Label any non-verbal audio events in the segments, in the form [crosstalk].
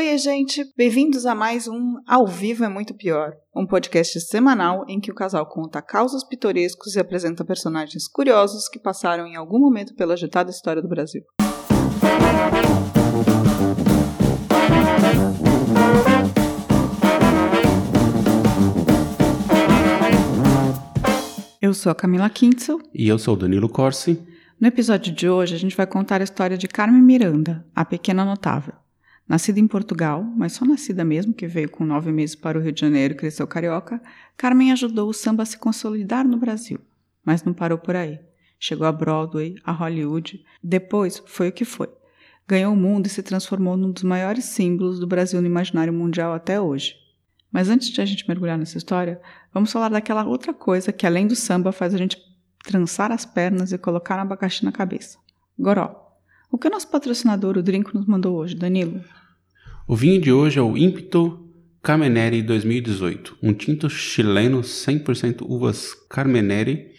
Oi, gente! Bem-vindos a mais um Ao Vivo é Muito Pior, um podcast semanal em que o casal conta causos pitorescos e apresenta personagens curiosos que passaram em algum momento pela agitada história do Brasil. Eu sou a Camila Kintzel. E eu sou o Danilo Corsi. No episódio de hoje, a gente vai contar a história de Carmen Miranda, a pequena notável. Nascida em Portugal, mas só nascida mesmo, que veio com nove meses para o Rio de Janeiro e cresceu carioca, Carmen ajudou o samba a se consolidar no Brasil. Mas não parou por aí. Chegou a Broadway, a Hollywood, depois foi o que foi. Ganhou o mundo e se transformou num dos maiores símbolos do Brasil no imaginário mundial até hoje. Mas antes de a gente mergulhar nessa história, vamos falar daquela outra coisa que, além do samba, faz a gente trançar as pernas e colocar um abacaxi na cabeça. Goró. O que o nosso patrocinador, o Drink, nos mandou hoje, Danilo? O vinho de hoje é o Ímpeto Carmenere 2018, um tinto chileno 100% uvas Carmenere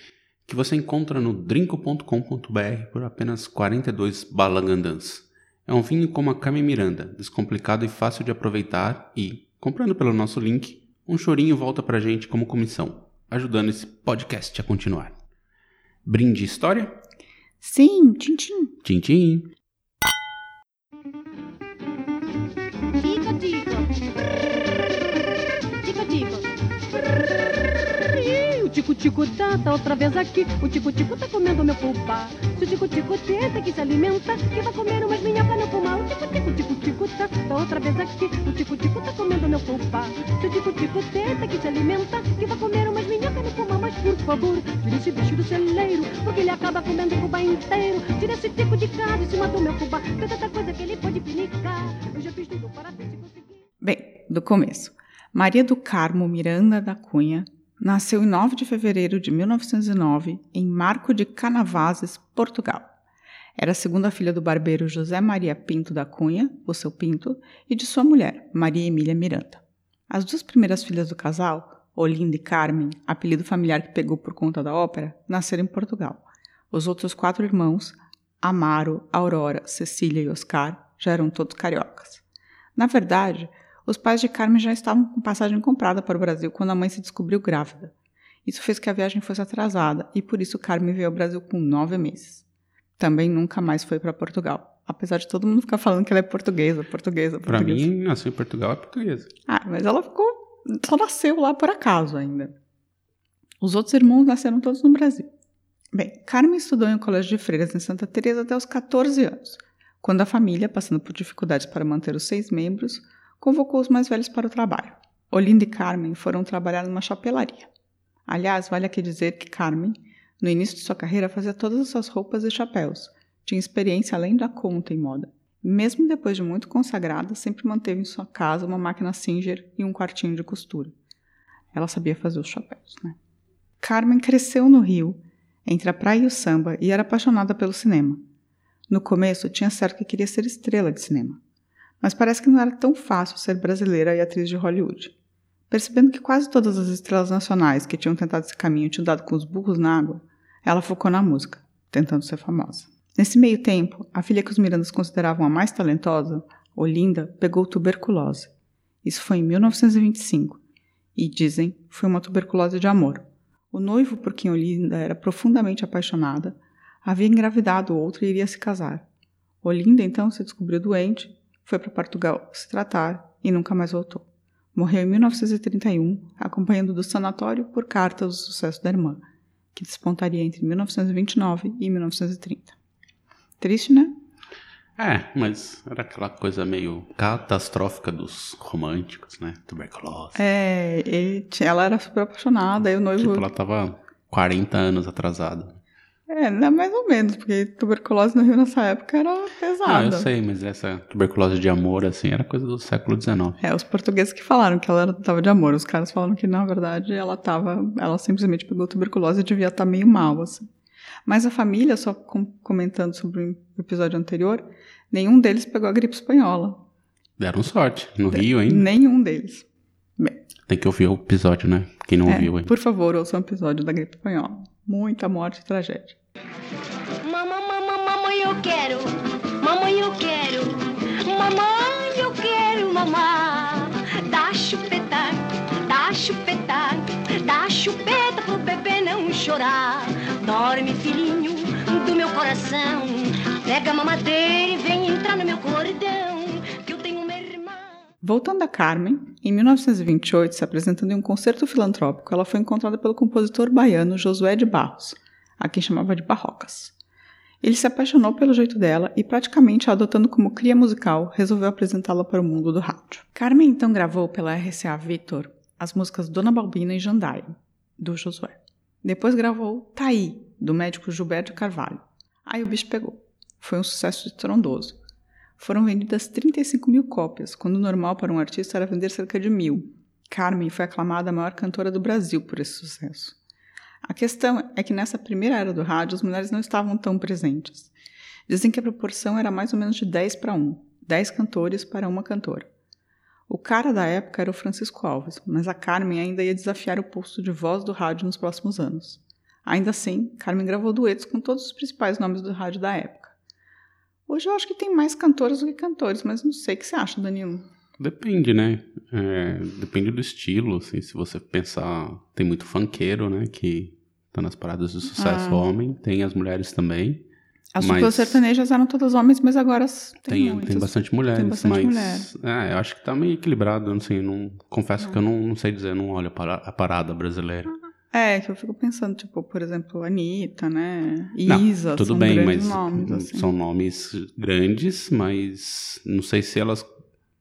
que você encontra no drinco.com.br por apenas 42 balangandãs. É um vinho como a Carmen Miranda, descomplicado e fácil de aproveitar e, comprando pelo nosso link, um chorinho volta pra gente como comissão, ajudando esse podcast a continuar. Brinde história? Sim, tchim-tchim. Tchim-tchim. Tico, tico-tico tá, tá outra vez aqui. O tico-tico tá comendo meu pulpa. Se o tico-tico tenta que se alimenta, que vai comer umas minhocas no pulmão. O tico-tico, tico-tico tá, tá outra vez aqui. O tico-tico tá comendo meu pulpa. Se o tico-tico tenta que se alimenta, que vai comer umas minhocas no pulmão. Mas por favor, tira esse bicho do celeiro, porque ele acaba comendo o fubá inteiro. Tira esse tico de casa e se mata o meu fubá. Tanta coisa que ele pode pinicar. Eu já fiz tudo para ver se conseguir. Bem, do começo. Maria do Carmo Miranda da Cunha nasceu em 9 de fevereiro de 1909 em Marco de Canavazes, Portugal. Era a segunda filha do barbeiro José Maria Pinto da Cunha, o seu Pinto, e de sua mulher, Maria Emília Miranda. As duas primeiras filhas do casal, Olinda e Carmen, apelido familiar que pegou por conta da ópera, nasceram em Portugal. Os outros quatro irmãos, Amaro, Aurora, Cecília e Oscar, já eram todos cariocas. Na verdade, os pais de Carmen já estavam com passagem comprada para o Brasil quando a mãe se descobriu grávida. Isso fez que a viagem fosse atrasada e por isso Carmen veio ao Brasil com nove meses. Também nunca mais foi para Portugal, apesar de todo mundo ficar falando que ela é portuguesa, portuguesa, Pra portuguesa. mim, nascer em Portugal é portuguesa. Ah, mas ela ficou. Só nasceu lá por acaso ainda. Os outros irmãos nasceram todos no Brasil. Bem, Carmen estudou em um colégio de freiras em Santa Teresa até os 14 anos, quando a família, passando por dificuldades para manter os seis membros, convocou os mais velhos para o trabalho. Olinda e Carmen foram trabalhar numa chapelaria. Aliás, vale aqui dizer que Carmen, no início de sua carreira, fazia todas as suas roupas e chapéus. Tinha experiência além da conta em moda. Mesmo depois de muito consagrada, sempre manteve em sua casa uma máquina Singer e um quartinho de costura. Ela sabia fazer os chapéus, né? Carmen cresceu no Rio, entre a praia e o samba, e era apaixonada pelo cinema. No começo, tinha certo que queria ser estrela de cinema. Mas parece que não era tão fácil ser brasileira e atriz de Hollywood. Percebendo que quase todas as estrelas nacionais que tinham tentado esse caminho tinham dado com os burros na água, ela focou na música, tentando ser famosa. Nesse meio tempo, a filha que os Mirandas consideravam a mais talentosa, Olinda, pegou tuberculose. Isso foi em 1925, e dizem foi uma tuberculose de amor. O noivo por quem Olinda era profundamente apaixonada havia engravidado outro e iria se casar. Olinda então se descobriu doente, foi para Portugal se tratar e nunca mais voltou. Morreu em 1931, acompanhando do sanatório por cartas o sucesso da irmã, que despontaria entre 1929 e 1930. Triste, né? É, mas era aquela coisa meio catastrófica dos românticos, né? Tuberculose. É, ela era super apaixonada, e o noivo. Tipo, ela tava 40 anos atrasada. É, não, mais ou menos, porque tuberculose no Rio nessa época era pesada. Ah, eu sei, mas essa tuberculose de amor, assim, era coisa do século XIX. É, os portugueses que falaram que ela era- tava de amor. Os caras falaram que, na verdade, ela tava. Ela simplesmente pegou tuberculose e devia estar meio mal, assim. Mas a família, só com- comentando sobre o episódio anterior, nenhum deles pegou a gripe espanhola. Deram sorte. No Rio, hein? Nenhum deles. Bem, Tem que ouvir o episódio, né? Quem não é, ouviu, hein? por favor, ouçam o episódio da gripe espanhola. Muita morte e tragédia. Mamãe, mamãe, mamãe, eu quero. Mamãe, eu quero. Mamãe, eu quero. ao mar. Dá chupeta, dá chupeta, dá chupeta pro bebê não chorar. Dorme, filhinho do meu coração. Pega a mamadeira e vem entrar no meu cordão. Voltando a Carmen, em 1928, se apresentando em um concerto filantrópico, ela foi encontrada pelo compositor baiano Josué de Barros, a quem chamava de Barrocas. Ele se apaixonou pelo jeito dela e, praticamente a adotando como cria musical, resolveu apresentá-la para o mundo do rádio. Carmen então gravou pela RCA Victor as músicas Dona Balbina e Jandaia, do Josué. Depois gravou Taí, do médico Gilberto Carvalho. Aí o bicho pegou. Foi um sucesso estrondoso. Foram vendidas 35 mil cópias, quando o normal para um artista era vender cerca de mil. Carmen foi aclamada a maior cantora do Brasil por esse sucesso. A questão é que nessa primeira era do rádio as mulheres não estavam tão presentes. Dizem que a proporção era mais ou menos de 10 para 1, 10 cantores para uma cantora. O cara da época era o Francisco Alves, mas a Carmen ainda ia desafiar o posto de voz do rádio nos próximos anos. Ainda assim, Carmen gravou duetos com todos os principais nomes do rádio da época. Hoje eu acho que tem mais cantoras do que cantores, mas não sei o que você acha, Danilo. Depende, né? É, depende do estilo, assim, se você pensar, tem muito funkeiro, né, que tá nas paradas de sucesso Ah. homem, tem as mulheres também. As Mas- duplas sertanejas eram todas homens, mas agora tem, Tem, tem, bastante mulheres, bastante mas é, eu acho que tá meio equilibrado, eu não confesso que eu não, não sei dizer, não olho a para- a parada brasileira. É, que eu fico pensando, tipo, por exemplo, Anitta, né? Não, Isa, Tudo são bem, mas nomes, assim. são nomes grandes, mas não sei se elas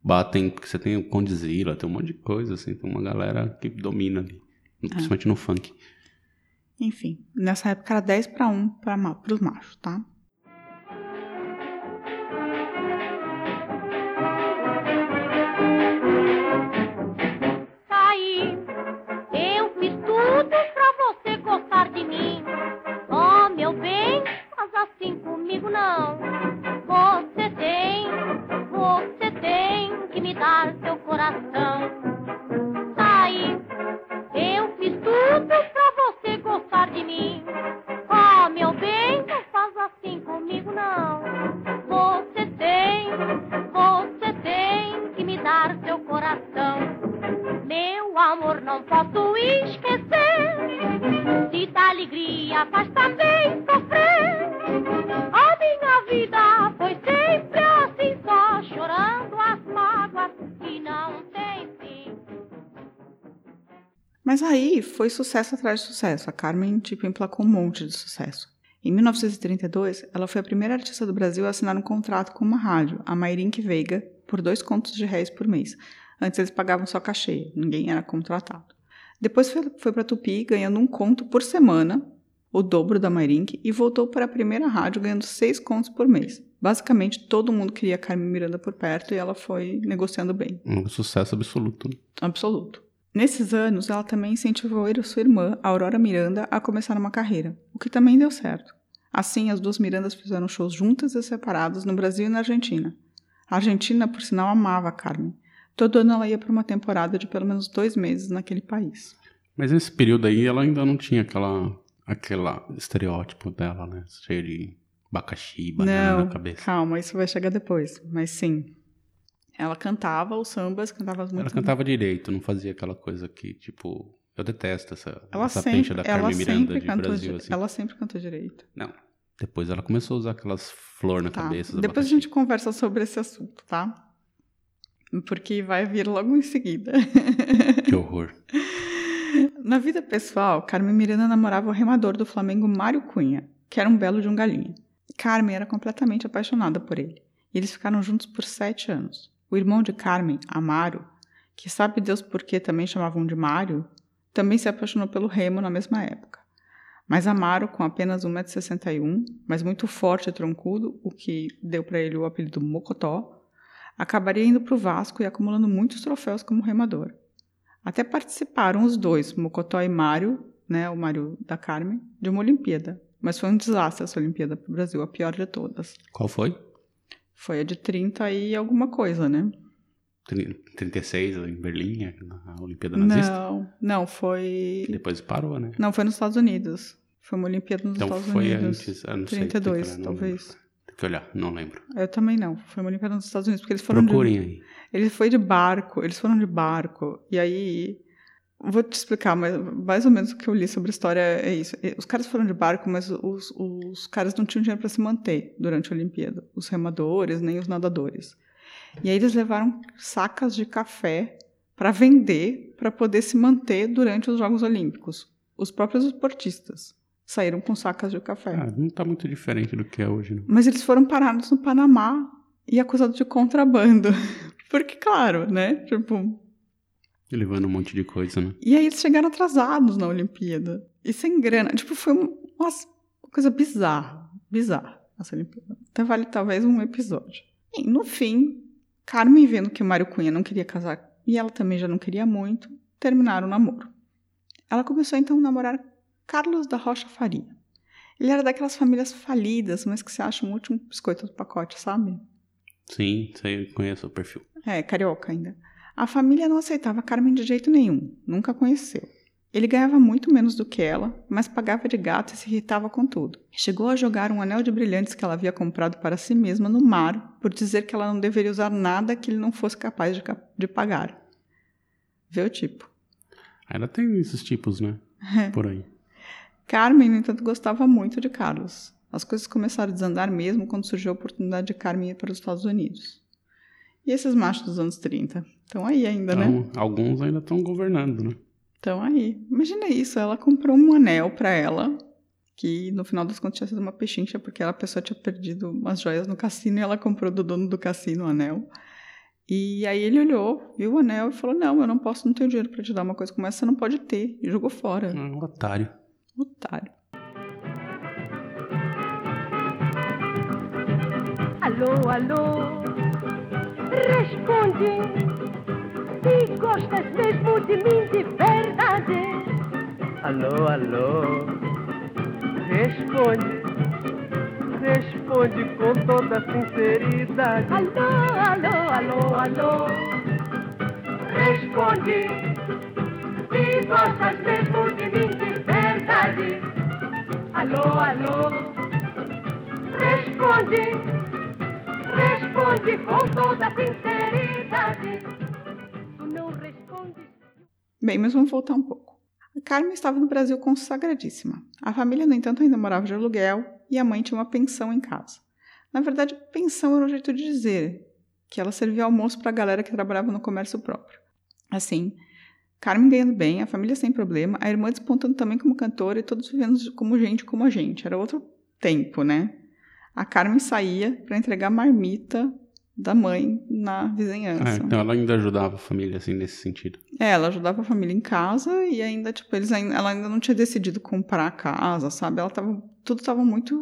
batem, porque você tem o Condizila, tem um monte de coisa, assim, tem uma galera que domina ali, É. principalmente no funk. Enfim, nessa época era 10 para 1 para os machos? Tá não. Você tem, você tem que me dar seu coração. Foi sucesso atrás de sucesso. A Carmen, tipo, emplacou um monte de sucesso. Em 1932, ela foi a primeira artista do Brasil a assinar um contrato com uma rádio, a Mairink Veiga, por dois contos de réis por mês. Antes eles pagavam só cachê, ninguém era contratado. Depois foi, foi para Tupi, ganhando um conto por semana, o dobro da Mairink, e voltou para a primeira rádio ganhando seis contos por mês. Basicamente, todo mundo queria a Carmen Miranda por perto e ela foi negociando bem. Um sucesso absoluto. Absoluto. Nesses anos, ela também incentivou a sua irmã, Aurora Miranda, a começar uma carreira, o que também deu certo. Assim, as duas Mirandas fizeram shows juntas e separados no Brasil e na Argentina. A Argentina, por sinal, amava a Carmen. Todo ano ela ia para uma temporada de pelo menos dois meses naquele país. Mas nesse período aí ela ainda não tinha aquela, aquela estereótipo dela, né? Cheio de abacaxi, banana Não, na cabeça. calma, isso vai chegar depois. Mas sim, ela cantava os sambas, cantava as Ela cantava direito, não fazia aquela coisa que, tipo, eu detesto essa, Ela essa sempre, pencha da Carmen Miranda de Brasil, assim. ela sempre cantou direito. Não. Depois ela começou a usar aquelas flores na Tá. cabeça. Depois a abacaxi. gente conversa sobre esse assunto, tá? Porque vai vir logo em seguida. [laughs] Que horror. Na vida pessoal, Carmen Miranda namorava o remador do Flamengo Mário Cunha, que era um belo de um galinha. Carmen era completamente apaixonada por ele. E eles ficaram juntos por sete anos. O irmão de Carmen, Amaro, que sabe Deus por que também chamavam de Mário, também se apaixonou pelo Remo na mesma época. Mas Amaro, com apenas 1,61m, mas muito forte e troncudo, o que deu para ele o apelido Mocotó, acabaria indo para o Vasco e acumulando muitos troféus como remador. Até participaram os dois, Mocotó e Mário, né, o Mário da Carmen, de uma Olimpíada. Mas foi um desastre essa Olimpíada para o Brasil, a pior de todas. Qual foi? Foi a de 30 e alguma coisa, né? Tri- 36 em Berlim, na Olimpíada Nazista? Não, não, foi. Depois parou, né? Não, foi nos Estados Unidos. Foi uma Olimpíada nos Então Estados foi Unidos. antes. Eu não sei. 32, tem que olhar, não talvez. lembro. Tem que que olhar, não lembro. Eu também não. Foi uma Olimpíada nos Estados Unidos, porque eles foram Procurem de, aí. Ele foi de barco, eles foram de barco, e aí. Vou te explicar, mas mais ou menos o que eu li sobre a história é isso. Os caras foram de barco, mas os, os caras não tinham dinheiro para se manter durante a Olimpíada. Os remadores, nem os nadadores. E aí eles levaram sacas de café para vender, para poder se manter durante os Jogos Olímpicos. Os próprios esportistas saíram com sacas de café. Ah, não tá muito diferente do que é hoje, não. Mas eles foram parados no Panamá e acusados de contrabando. [laughs] Porque, claro, né? Tipo. Levando um monte de coisa, né? E aí eles chegaram atrasados na Olimpíada. E sem grana. Tipo, foi uma coisa bizarra. Bizarra essa Olimpíada. Até vale talvez um episódio. E no fim, Carmen, vendo que o Mário Cunha não queria casar e ela também já não queria muito, terminaram o namoro. Ela começou então a namorar Carlos da Rocha Faria. Ele era daquelas famílias falidas, mas que se acha um último biscoito do pacote, sabe? Sim, sei, conheço o perfil. É, carioca ainda. A família não aceitava Carmen de jeito nenhum, nunca conheceu. Ele ganhava muito menos do que ela, mas pagava de gato e se irritava com tudo. Chegou a jogar um anel de brilhantes que ela havia comprado para si mesma no mar por dizer que ela não deveria usar nada que ele não fosse capaz de, de pagar. Vê o tipo. Ainda tem esses tipos, né? É. [laughs] Por aí. Carmen, no entanto, gostava muito de Carlos. As coisas começaram a desandar mesmo quando surgiu a oportunidade de Carmen ir para os Estados Unidos. E esses machos dos anos 30? Estão aí ainda, né? Então, alguns ainda estão governando, né? Estão aí. Imagina isso, ela comprou um anel para ela, que no final das contas tinha sido uma pechincha, porque a pessoa tinha perdido umas joias no cassino e ela comprou do dono do cassino o anel. E aí ele olhou, viu o anel e falou: Não, eu não posso, não tenho dinheiro para te dar uma coisa como essa, você não pode ter. E jogou fora. Ah, um otário. Otário. Alô, alô, responde. Gostas mesmo de mim de verdade. Alô, alô, responde, responde com toda sinceridade. Alô, alô, alô, alô, Responde, se gostas mesmo de mim de verdade. Alô, alô, responde, responde com toda sinceridade. Bem, mas vamos voltar um pouco. A Carmen estava no Brasil consagradíssima. A família, no entanto, ainda morava de aluguel e a mãe tinha uma pensão em casa. Na verdade, pensão era um jeito de dizer que ela servia almoço para a galera que trabalhava no comércio próprio. Assim, Carmen ganhando bem, a família sem problema, a irmã despontando também como cantora e todos vivendo como gente como a gente. Era outro tempo, né? A Carmen saía para entregar marmita da mãe na vizinhança. então ela ainda ajudava a família, assim, nesse sentido. É, ela ajudava a família em casa e ainda, tipo, eles ainda, ela ainda não tinha decidido comprar a casa, sabe? Ela tava, tudo tava muito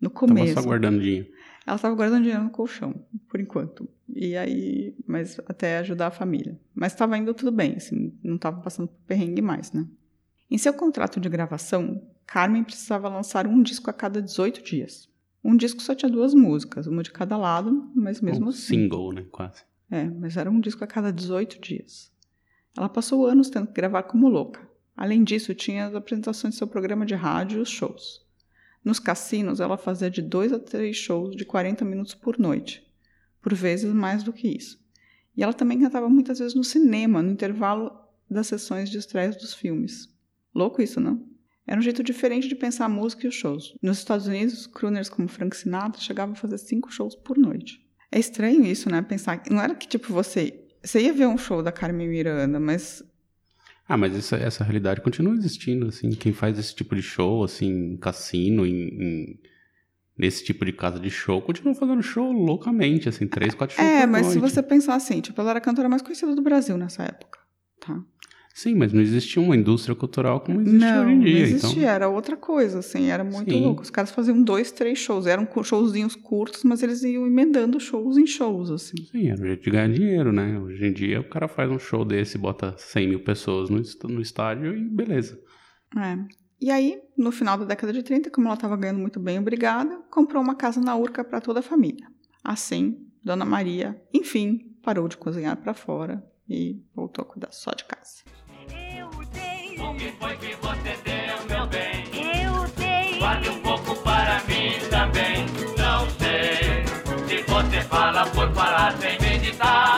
no Tava começo. só guardando dinheiro. Ela estava guardando dinheiro no colchão, por enquanto. E aí, mas até ajudar a família. Mas estava indo tudo bem, assim, não estava passando por perrengue mais, né? Em seu contrato de gravação, Carmen precisava lançar um disco a cada 18 dias. Um disco só tinha duas músicas, uma de cada lado, mas mesmo um assim. single, né? Quase. É, mas era um disco a cada 18 dias. Ela passou anos tendo que gravar como louca. Além disso, tinha as apresentações de seu programa de rádio e os shows. Nos cassinos, ela fazia de dois a três shows de 40 minutos por noite, por vezes mais do que isso. E ela também cantava muitas vezes no cinema, no intervalo das sessões de estreias dos filmes. Louco isso, não? Era um jeito diferente de pensar a música e os shows. Nos Estados Unidos, crooners como Frank Sinatra chegavam a fazer cinco shows por noite. É estranho isso, né? Pensar que não era que tipo você, você ia ver um show da Carmen Miranda, mas Ah, mas essa, essa realidade continua existindo, assim. Quem faz esse tipo de show, assim, em cassino, em, em- nesse tipo de casa de show, continua fazendo show loucamente, assim, três, quatro shows é, mas se noite. você pensar assim, tipo, ela era a cantora mais conhecida do Brasil nessa época, tá? Sim, mas não existia uma indústria cultural como existe não, hoje em dia, não existia, então... era outra coisa, assim, era muito Sim. louco. Os caras faziam dois, três shows, eram showzinhos curtos, mas eles iam emendando shows em shows, assim. Sim, era um jeito de ganhar dinheiro, né? Hoje em dia o cara faz um show desse, bota 100 mil pessoas no, no estádio e beleza. É. E aí, no final da década de 30, como ela estava ganhando muito bem, obrigada, comprou uma casa na Urca para toda a família. Assim, Dona Maria, enfim, parou de cozinhar para fora e voltou a cuidar só de casa. O que foi que você deu, meu bem? Eu dei. Guarde um pouco para mim também. Não sei se você fala por falar sem meditar.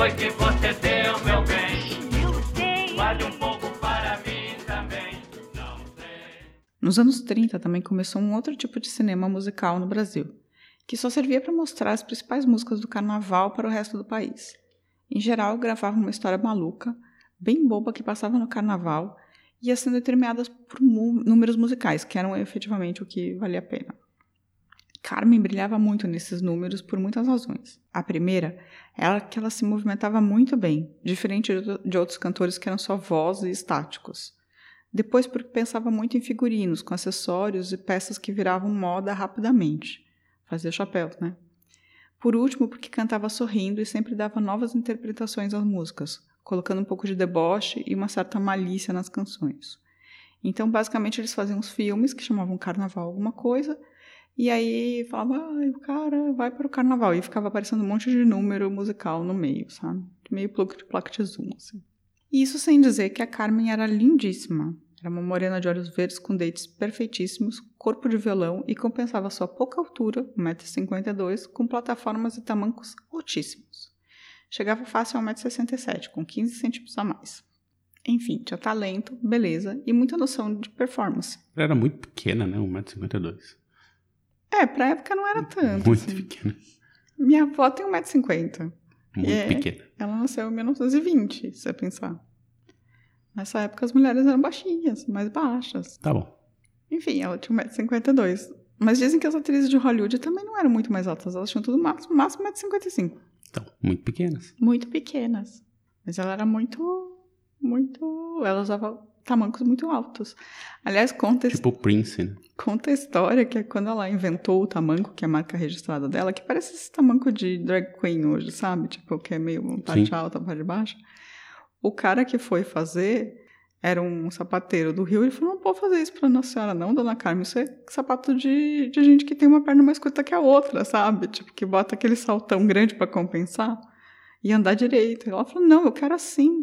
Foi que você deu, meu bem? eu. Guarde um pouco para mim também. Não sei. Nos anos 30 também começou um outro tipo de cinema musical no Brasil, que só servia para mostrar as principais músicas do carnaval para o resto do país. Em geral, gravavam uma história maluca, bem boba que passava no carnaval e ia sendo determinada por números musicais, que eram efetivamente o que valia a pena. Carmen brilhava muito nesses números por muitas razões. A primeira era que ela se movimentava muito bem, diferente de outros cantores que eram só voz e estáticos. Depois, porque pensava muito em figurinos, com acessórios e peças que viravam moda rapidamente. Fazia chapéu, né? Por último, porque cantava sorrindo e sempre dava novas interpretações às músicas, colocando um pouco de deboche e uma certa malícia nas canções. Então, basicamente, eles faziam uns filmes que chamavam Carnaval alguma coisa, e aí falava, ah, o cara vai para o carnaval. E ficava aparecendo um monte de número musical no meio, sabe? Meio placa de zoom, assim. E isso sem dizer que a Carmen era lindíssima. Era uma morena de olhos verdes com dentes perfeitíssimos, corpo de violão e compensava sua pouca altura, 1,52m, com plataformas e tamancos altíssimos. Chegava fácil a 1,67m, com 15 centímetros a mais. Enfim, tinha talento, beleza e muita noção de performance. Ela era muito pequena, né? 1,52m. É, pra época não era tanto. Muito assim. pequena. Minha avó tem 1,50m. Muito É. pequena. Ela nasceu em 1920, se você pensar. Nessa época as mulheres eram baixinhas, mais baixas. Tá bom. Enfim, ela tinha 1,52m. Mas dizem que as atrizes de Hollywood também não eram muito mais altas. Elas tinham tudo máximo, máximo 1,55m. Então, muito pequenas. Muito pequenas. Mas ela era muito, muito... Ela usava tamancos muito altos. Aliás, conta, Tipo Prince, né? conta a história que é quando ela inventou o tamanco, que é a marca registrada dela, que parece esse tamanco de drag queen hoje, sabe? Tipo, que é meio parte Sim. alta, parte baixa. O cara que foi fazer era um sapateiro do Rio. Ele falou: Não pode fazer isso pra Nossa Senhora, não, dona Carmen. Isso é sapato de, de gente que tem uma perna mais curta que a outra, sabe? Tipo, que bota aquele saltão grande pra compensar e andar direito. E ela falou: Não, eu quero assim.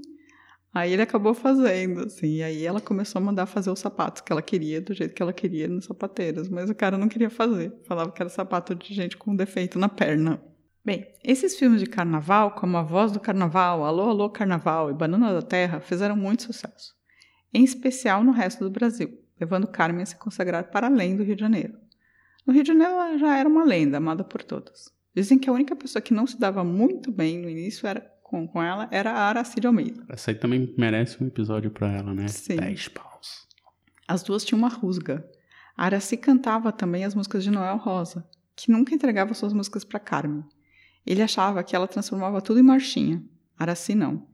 Aí ele acabou fazendo, assim, e aí ela começou a mandar fazer os sapatos que ela queria, do jeito que ela queria nos sapateiros, mas o cara não queria fazer, falava que era sapato de gente com defeito na perna. Bem, esses filmes de carnaval, como A Voz do Carnaval, Alô, Alô Carnaval e Banana da Terra, fizeram muito sucesso, em especial no resto do Brasil, levando Carmen a se consagrar para além do Rio de Janeiro. No Rio de Janeiro ela já era uma lenda, amada por todos. Dizem que a única pessoa que não se dava muito bem no início era, com, com ela era a Aracide Almeida. Essa aí também merece um episódio pra ela, né? Sim. 10 paus. As duas tinham uma rusga. A Araci cantava também as músicas de Noel Rosa, que nunca entregava suas músicas para Carmen. Ele achava que ela transformava tudo em marchinha. Araci não.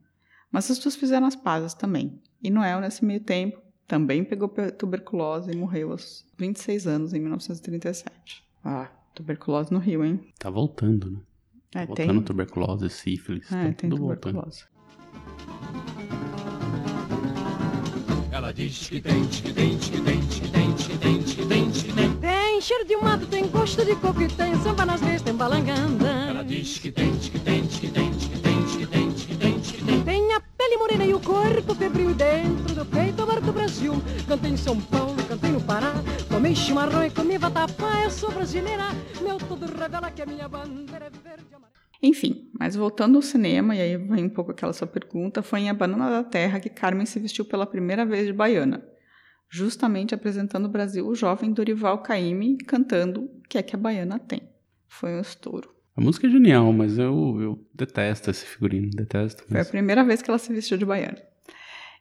Mas as duas fizeram as pazes também. E Noel, nesse meio tempo, também pegou pe- tuberculose e morreu aos 26 anos, em 1937. Ah, tuberculose no Rio, hein? Tá voltando, né? É, voltando tuberculose, sífilis. É, tá tem tudo voltando. tuberculose. Ela diz que tem, que tem, que tem, que tem, que tem, que tem, que tem. Tem cheiro de mato, tem gosto de coco e tem samba nas vezes, tem balanganda. Ela diz que tem, que tem, que tem, que tem, que tem, que tem, que tem. Tem a pele morena e o corpo febril dentro do peito amor do Brasil. Cantei em São Paulo, cantei no Pará. Tomei chimarrão e comi vatapá. Eu sou brasileira, meu tudo revela que a minha bandeira é verde e. Enfim, mas voltando ao cinema, e aí vem um pouco aquela sua pergunta, foi em A Banana da Terra que Carmen se vestiu pela primeira vez de baiana, justamente apresentando o Brasil o jovem Dorival Caymmi cantando O que é que a baiana tem. Foi um estouro. A música é genial, mas eu, eu detesto esse figurino, detesto. Foi a Mas... primeira vez que ela se vestiu de baiana.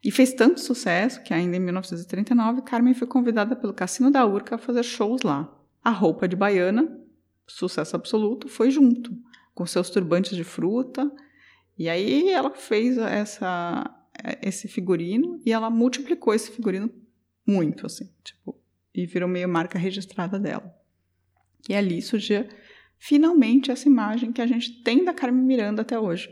E fez tanto sucesso que ainda em 1939 Carmen foi convidada pelo Cassino da Urca a fazer shows lá. A roupa de baiana, sucesso absoluto, foi junto, com seus turbantes de fruta. E aí ela fez essa, esse figurino e ela multiplicou esse figurino muito, assim, tipo, e virou meio marca registrada dela. E ali surgia finalmente essa imagem que a gente tem da Carmen Miranda até hoje.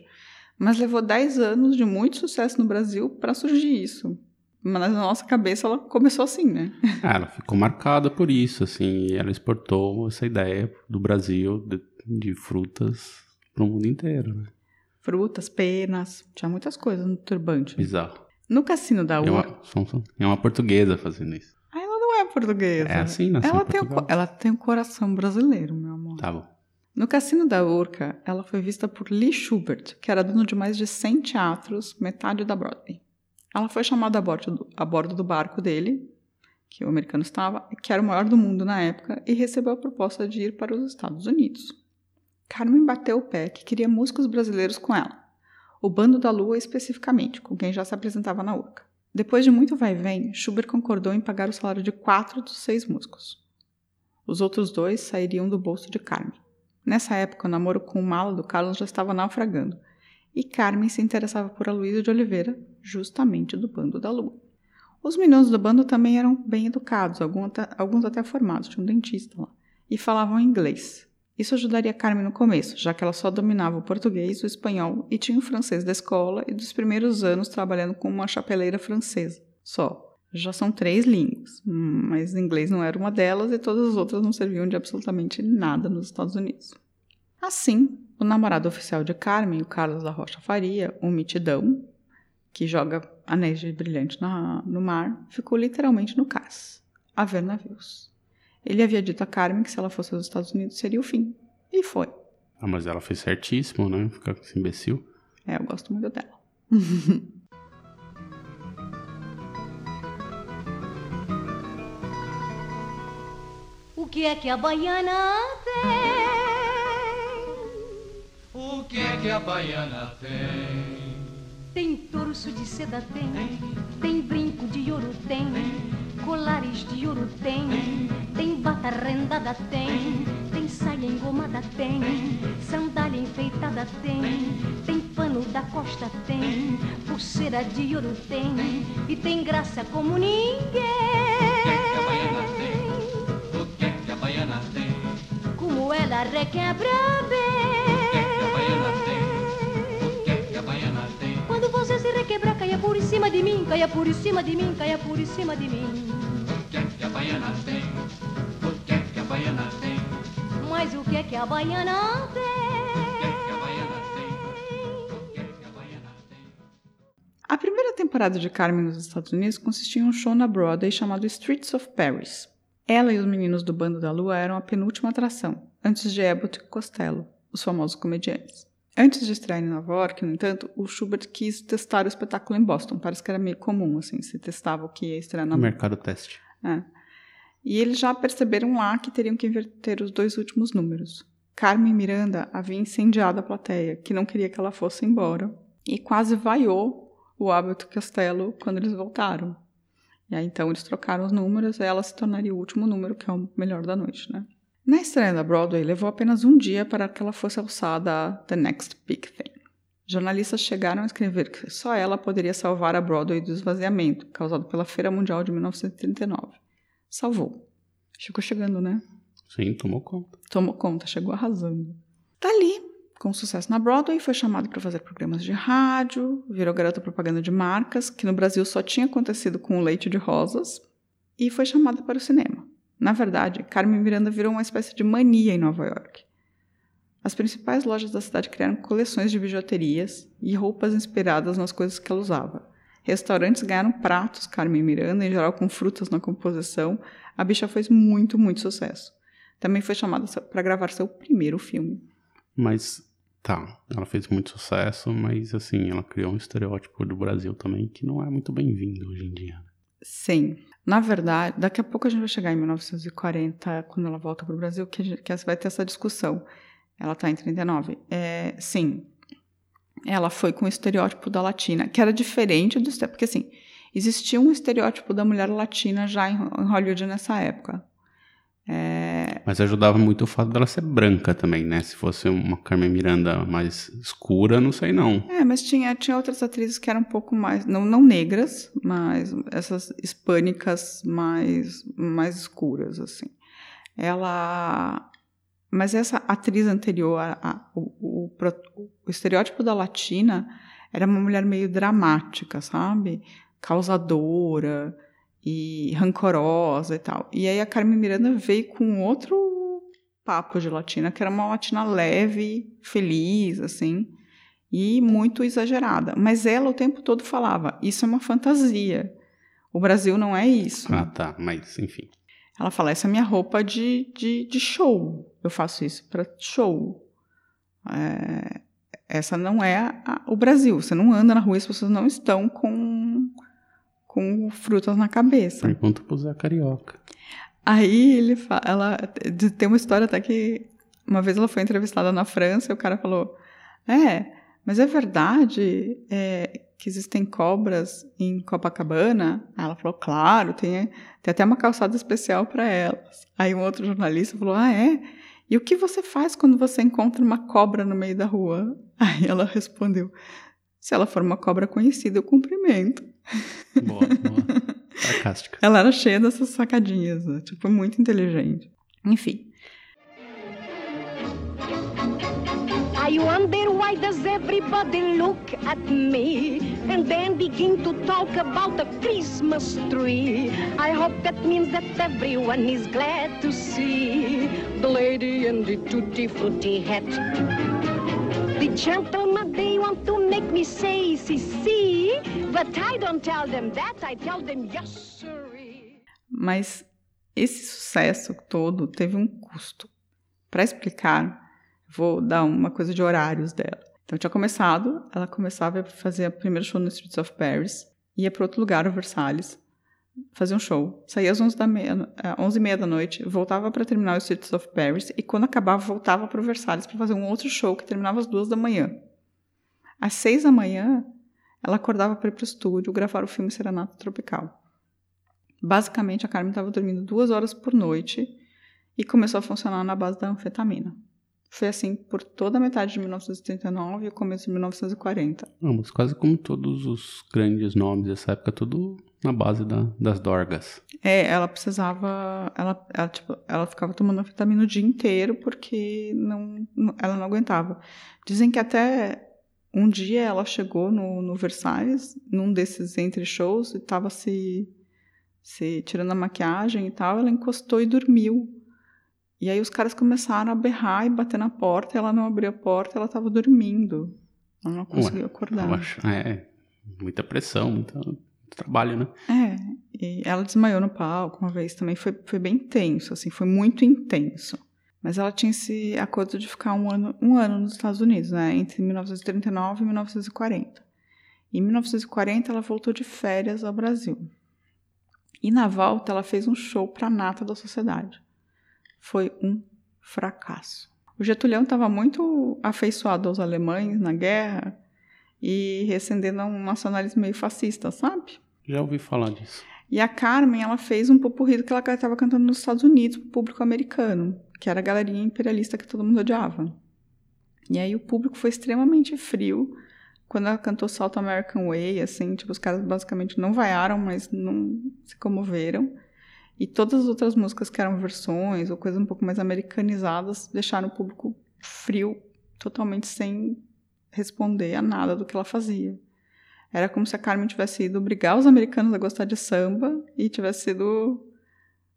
Mas levou 10 anos de muito sucesso no Brasil para surgir isso. Mas na nossa cabeça ela começou assim, né? [laughs] Ah, ela ficou marcada por isso, assim, ela exportou essa ideia do Brasil de, de frutas para o mundo inteiro, né? Frutas, penas, tinha muitas coisas no turbante. Bizarro. No cassino da É Urca. uma, é uma portuguesa fazendo isso. Ah, ela não é portuguesa. É assim, nasceu ela em tem, o, ela tem um coração brasileiro, meu amor. Tá bom. No Cassino da Urca, ela foi vista por Lee Schubert, que era dono de mais de 100 teatros, metade da Broadway. Ela foi chamada a bordo, do, a bordo do barco dele, que o americano estava, que era o maior do mundo na época, e recebeu a proposta de ir para os Estados Unidos. Carmen bateu o pé que queria músicos brasileiros com ela, o Bando da Lua especificamente, com quem já se apresentava na Urca. Depois de muito vai e vem, Schubert concordou em pagar o salário de quatro dos seis músicos. Os outros dois sairiam do bolso de Carmen. Nessa época, o namoro com o mala do Carlos já estava naufragando, e Carmen se interessava por Aloysio de Oliveira, justamente do Bando da Lua. Os meninos do bando também eram bem educados, alguns até, alguns até formados, tinha um dentista lá, e falavam inglês. Isso ajudaria Carmen no começo, já que ela só dominava o português, o espanhol e tinha o francês da escola e dos primeiros anos trabalhando com uma chapeleira francesa. Só. Já são três línguas, mas inglês não era uma delas e todas as outras não serviam de absolutamente nada nos Estados Unidos. Assim, o namorado oficial de Carmen, o Carlos da Rocha Faria, um mitidão, que joga anéis de brilhante na- no mar, ficou literalmente no cais, a ver navios. Ele havia dito a Carmen que se ela fosse aos Estados Unidos seria o fim. E foi. Ah, mas ela fez certíssimo, né? Ficar com esse imbecil. É, eu gosto muito dela. [laughs] O que é que a baiana tem? O que é que a baiana tem? Tem torso de seda, tem. Tem brinco de ouro, tem. Colares de ouro, tem. Tem bata rendada, tem. Tem saia engomada, tem. Sandália enfeitada, tem. Tem pano da costa, tem. Pulseira de ouro, tem. E tem graça como ninguém. O que é que a baiana tem? O que é que a baiana tem? Como ela requebra O se requebrar, caia por em cima de mim, caia por em cima de mim, caia por em cima de mim. O que é que a baiana tem? O que é que a baiana tem? Mas o que é que a baiana O que é que a baiana tem? O que é que a baiana tem? A primeira temporada de Carmen nos Estados Unidos consistia em um show na Broadway chamado Streets of Paris. Ela e os meninos do Bando da Lua eram a penúltima atração, antes de Abbott e Costello, os famosos comediantes. Antes de estrear em Nova York, no entanto, o Schubert quis testar o espetáculo em Boston. Parece que era meio comum, assim, se testava o que ia estrear na No mercado teste. é. E eles já perceberam lá que teriam que inverter os dois últimos números. Carmen Miranda havia incendiado a plateia, que não queria que ela fosse embora, e quase vaiou o Abbott Costello quando eles voltaram. E aí então eles trocaram os números e ela se tornaria o último número, que é o melhor da noite, né? Na estreia da Broadway, levou apenas um dia para que ela fosse alçada a The Next Big Thing. Jornalistas chegaram a escrever que só ela poderia salvar a Broadway do esvaziamento, causado pela Feira Mundial de 1939. Salvou. Ficou chegando, né? Sim, tomou conta. Tomou conta, chegou arrasando. Dali, com sucesso na Broadway, foi chamado para fazer programas de rádio, virou garota propaganda de marcas, que no Brasil só tinha acontecido com o leite de rosas, e foi chamada para o cinema. Na verdade, Carmen Miranda virou uma espécie de mania em Nova York. As principais lojas da cidade criaram coleções de bijuterias e roupas inspiradas nas coisas que ela usava. Restaurantes ganharam pratos Carmen Miranda, em geral com frutas na composição. A bicha fez muito, muito sucesso. Também foi chamada para gravar seu primeiro filme. Mas, tá, ela fez muito sucesso, mas assim, ela criou um estereótipo do Brasil também que não é muito bem-vindo hoje em dia. Sim. Na verdade, daqui a pouco a gente vai chegar em 1940, quando ela volta para o Brasil, que, que vai ter essa discussão. Ela está em 39. É, sim, ela foi com o estereótipo da latina, que era diferente do porque assim, existia um estereótipo da mulher latina já em Hollywood nessa época. É, Mas ajudava muito o fato dela ser branca também, né? Se fosse uma Carmen Miranda mais escura, não sei não. é, mas tinha, tinha outras atrizes que eram um pouco mais, não, não negras, mas essas hispânicas mais, mais escuras, assim. Ela mas essa atriz anterior, a, a, o, o, o estereótipo da latina era uma mulher meio dramática, sabe? Causadora e rancorosa e tal. E aí a Carmen Miranda veio com outro papo de latina, que era uma latina leve, feliz, assim, e muito exagerada. Mas ela o tempo todo falava: isso é uma fantasia. O Brasil não é isso. Ah, tá. Mas, enfim. Ela fala: essa é minha roupa de, de, de show. Eu faço isso para show. É, essa não é a- o Brasil. Você não anda na rua e as pessoas não estão com, com frutas na cabeça. Pergunta pro Zé Carioca. Aí ele fala, ela tem uma história até que uma vez ela foi entrevistada na França e o cara falou: É, mas é verdade é, que existem cobras em Copacabana? Aí ela falou: Claro, tem, tem até uma calçada especial para elas. Aí um outro jornalista falou: Ah, é? E o que você faz quando você encontra uma cobra no meio da rua? Aí ela respondeu: Se ela for uma cobra conhecida, eu cumprimento. Boa, boa. Sarcástica. [laughs] Ela era cheia dessas sacadinhas, né? tipo, muito inteligente. Enfim, I wonder why does everybody look at me and then begin to talk about the Christmas tree. I hope that means that everyone is glad to see the lady in the tutti frutti hat. The gentlemen, they want to make me say, but I don't tell them that, I tell them, yes, sirree. mas esse sucesso todo teve um custo. Para explicar, vou dar uma coisa de horários dela. Então, tinha começado, ela começava a fazer o primeiro show no Streets of Paris, ia para outro lugar, o Versalhes, fazia um show, saía às 11 da meia, eh, 11 e meia da noite, voltava para terminar o Streets of Paris e quando acabava voltava para o Versalhes para fazer um outro show que terminava às duas da manhã. Às seis da manhã, ela acordava para ir para o estúdio gravar o filme Serenata Tropical. Basicamente, a Carmen estava dormindo duas horas por noite e começou a funcionar na base da anfetamina. Foi assim por toda a metade de 1939 e o começo de 1940. Vamos, quase como todos os grandes nomes dessa época, tudo na base da- das dorgas. É, ela precisava. Ela, ela, tipo, ela ficava tomando anfetamina o dia inteiro porque não, não- ela não aguentava. Dizem que até um dia ela chegou no, no Versailles, num desses entre shows, e estava se, se tirando a maquiagem e tal. Ela encostou e dormiu. E aí os caras começaram a berrar e bater na porta, e ela não abriu a porta, ela estava dormindo. Ela não conseguiu acordar. Acho, é, muita pressão, muita- muito trabalho, né? É, e ela desmaiou no palco uma vez também, foi, foi bem tenso, assim, foi muito intenso. Mas ela tinha esse acordo de ficar um ano, um ano nos Estados Unidos, né, entre 1939 e 1940. Em 1940 ela voltou de férias ao Brasil. E na volta ela fez um show para a nata da sociedade. Foi um fracasso. O Getulhão estava muito afeiçoado aos alemães na guerra e recendendo a um nacionalismo meio fascista, sabe? Já ouvi falar disso. E a Carmen, ela fez um popurrí que ela estava cantando nos Estados Unidos pro público americano, que era a galerinha imperialista que todo mundo odiava. E aí o público foi extremamente frio quando ela cantou South American Way, assim, tipo, os caras basicamente não vaiaram, mas não se comoveram. E todas as outras músicas que eram versões ou coisas um pouco mais americanizadas deixaram o público frio, totalmente sem responder a nada do que ela fazia. Era como se a Carmen tivesse ido obrigar os americanos a gostar de samba e tivesse sido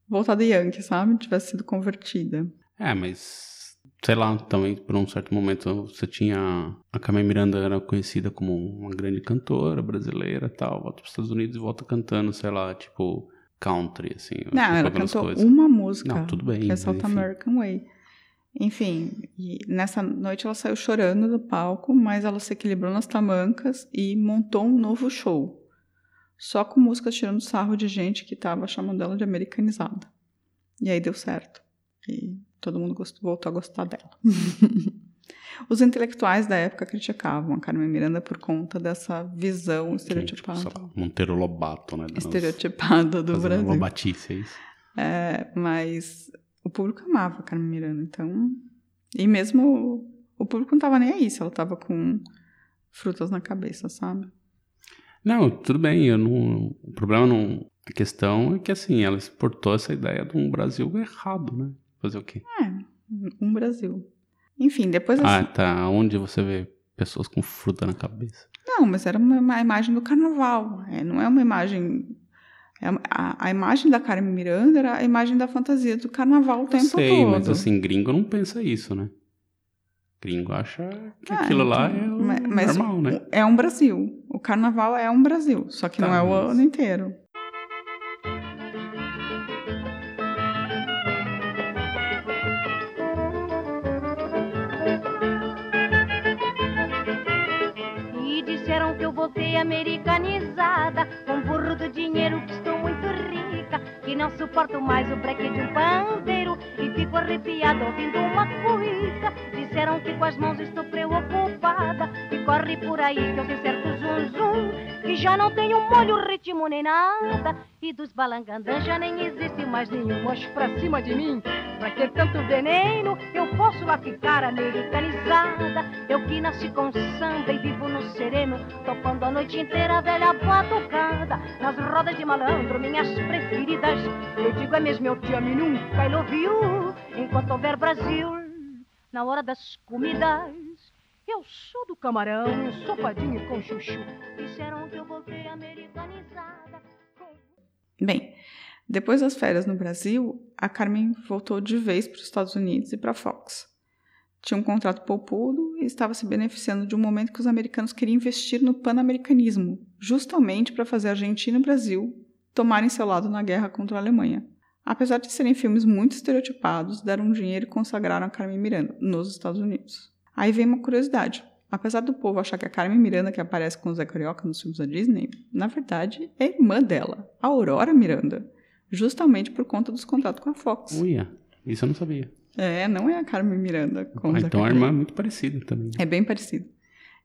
voltada Yankee, sabe? Tivesse sido convertida. É, mas sei lá, também por um certo momento você tinha a Carmen Miranda era conhecida como uma grande cantora brasileira, e tal, volta para os Estados Unidos e volta cantando, sei lá, tipo country assim. Não, ela cantou coisas. uma música. Não, tudo bem, Que é South. American Way. Enfim, nessa noite ela saiu chorando do palco, mas ela se equilibrou nas tamancas e montou um novo show. Só com músicas tirando sarro de gente que estava chamando ela de americanizada. E aí deu certo. E todo mundo gostou, voltou a gostar dela. [laughs] Os intelectuais da época criticavam a Carmen Miranda por conta dessa visão tipo, estereotipada, sei lá, Monteiro Lobato, né? estereotipada do Brasil. Lobatice, é isso. É, mas o público amava a Carmen Miranda, então. E mesmo o público não tava nem aí se ela tava com frutas na cabeça, sabe? Não, tudo bem, eu não. O problema não. A questão é que assim, ela exportou essa ideia de um Brasil errado, né? Fazer o quê? É, Um Brasil. Enfim, depois Ah, assim. tá. Onde você vê pessoas com fruta na cabeça? Não, mas era uma, imagem do carnaval. é, não é uma imagem. é a, a imagem da Carmen Miranda era a imagem da fantasia do carnaval o tempo Sei, todo. mas assim, gringo não pensa isso, né? Gringo acha que Ah, aquilo lá então, é o ma- mas normal, né? É um Brasil. O carnaval é um Brasil, só que Tá, não é o mas- ano inteiro. E disseram que eu voltei americanizada Com burro do dinheiro que estou muito rica Que não suporto mais o breque de um pandeiro. E fico arrepiada ouvindo uma cuíca Disseram que com as mãos estou preocupada. E corre por aí que eu sei certo zum zum. Que já não tenho molho, ritmo nem nada. E dos balangandãs já nem existe mais nenhum Mocho pra cima de mim Pra que tanto veneno? Eu posso lá ficar americanizada. Eu que nasci com samba e vivo no sereno Topando a noite inteira a velha batucada. Nas rodas de malandro, minhas preferidas Eu digo é mesmo, eu te amo nunca love you Enquanto houver Brasil Na hora das comidas Eu sou do camarão, ensopadinho com chuchu. Disseram que eu voltei americanizada com... Bem, depois das férias no Brasil, a Carmen voltou de vez para os Estados Unidos e para a Fox. Tinha um contrato poupudo e estava se beneficiando de um momento que os americanos queriam investir no pan-americanismo, justamente para fazer a Argentina e o Brasil tomarem seu lado na guerra contra a Alemanha. Apesar de serem filmes muito estereotipados, deram dinheiro e consagraram a Carmen Miranda nos Estados Unidos. Aí vem uma curiosidade. Apesar do povo achar que a Carmen Miranda que aparece com o Zé Carioca nos filmes da Disney, na verdade é irmã dela, a Aurora Miranda, justamente por conta dos contratos com a Fox. Uia, isso eu não sabia. É, não é a Carmen Miranda Ah, então a irmã é muito parecida também. É bem parecido.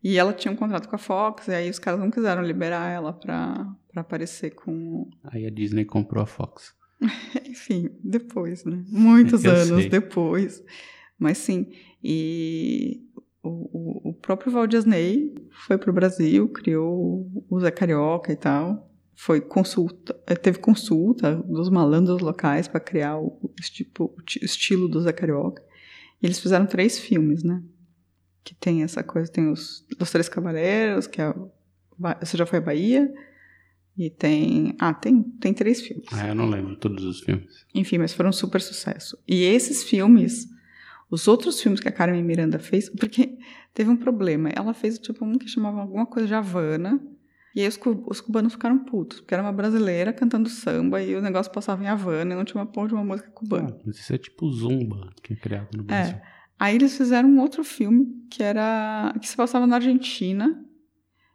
E ela tinha um contrato com a Fox, e aí os caras não quiseram liberar ela pra, pra aparecer com. [laughs] Aí a Disney comprou a Fox. [laughs] Enfim, depois, né? Muitos [laughs] Eu anos sei. depois. Mas sim. E o, o, o próprio Walt Disney foi pro Brasil, criou o Zé Carioca e tal. Foi consulta, eh, teve consulta dos malandros locais para criar o, tipo, o ti- estilo do Zé Carioca. E eles fizeram três filmes, né? Que tem essa coisa, tem os, os Três Cavaleiros, que é Você já foi à Bahia? E tem. Ah, tem, tem três filmes. Ah, eu não lembro todos os filmes. Enfim, mas foram um super sucesso. E esses filmes, os outros filmes que a Carmen Miranda fez, porque teve um problema. Ela fez tipo um que chamava alguma coisa de Havana. E aí os, os cubanos ficaram putos, porque era uma brasileira cantando samba e o negócio passava em Havana e não tinha uma porra de uma música cubana. Ah, mas isso é tipo Zumba, que é criado no Brasil. Aí eles fizeram um outro filme que era que se passava na Argentina,